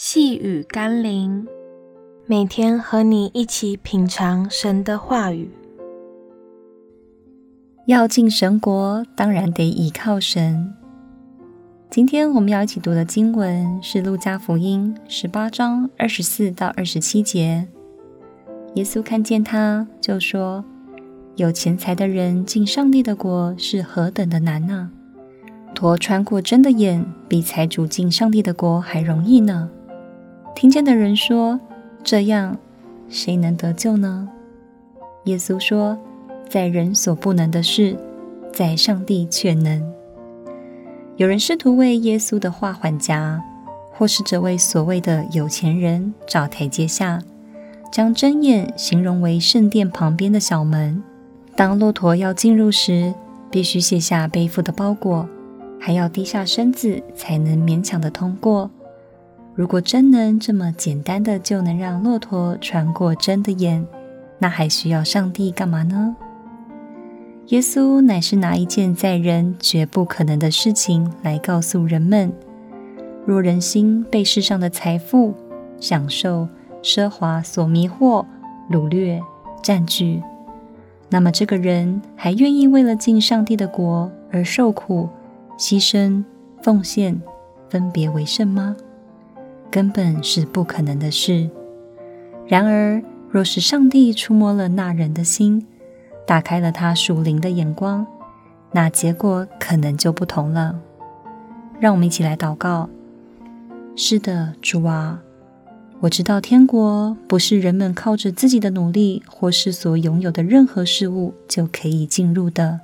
细雨甘霖，每天和你一起品尝神的话语。要进神国，当然得倚靠神。今天我们要一起读的经文是《路加福音》十八章二十四到二十七节。耶稣看见他，就说：“有钱财的人进上帝的国是何等的难呢？驮穿过针的眼，比财主进上帝的国还容易呢。”听见的人说：“这样，谁能得救呢？”耶稣说：“在人所不能的事，在上帝却能。”有人试图为耶稣的话缓颊，或是这位所谓的有钱人找台阶下，将针眼形容为圣殿旁边的小门。当骆驼要进入时，必须卸下背负的包裹，还要低下身子才能勉强地通过。如果真能这么简单的就能让骆驼穿过针的眼，那还需要上帝干嘛呢？耶稣乃是拿一件在人绝不可能的事情来告诉人们：若人心被世上的财富、享受、奢华所迷惑、掳掠、占据，那么这个人还愿意为了进上帝的国而受苦、牺牲、奉献、分别为圣吗？根本是不可能的事。然而，若是上帝触摸了那人的心，打开了他属灵的眼光，那结果可能就不同了。让我们一起来祷告。是的，主啊，我知道天国不是人们靠着自己的努力或是所拥有的任何事物就可以进入的。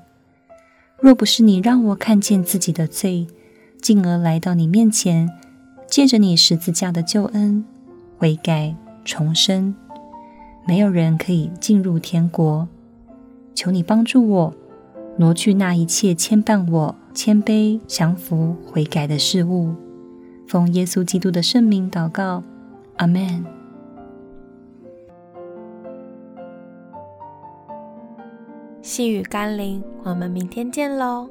若不是你让我看见自己的罪，进而来到你面前。借着你十字架的救恩，悔改重生，没有人可以进入天国。求你帮助我，挪去那一切牵绊我谦卑、降服、悔改的事物。奉耶稣基督的圣名祷告，阿门。细雨甘霖，我们明天见喽。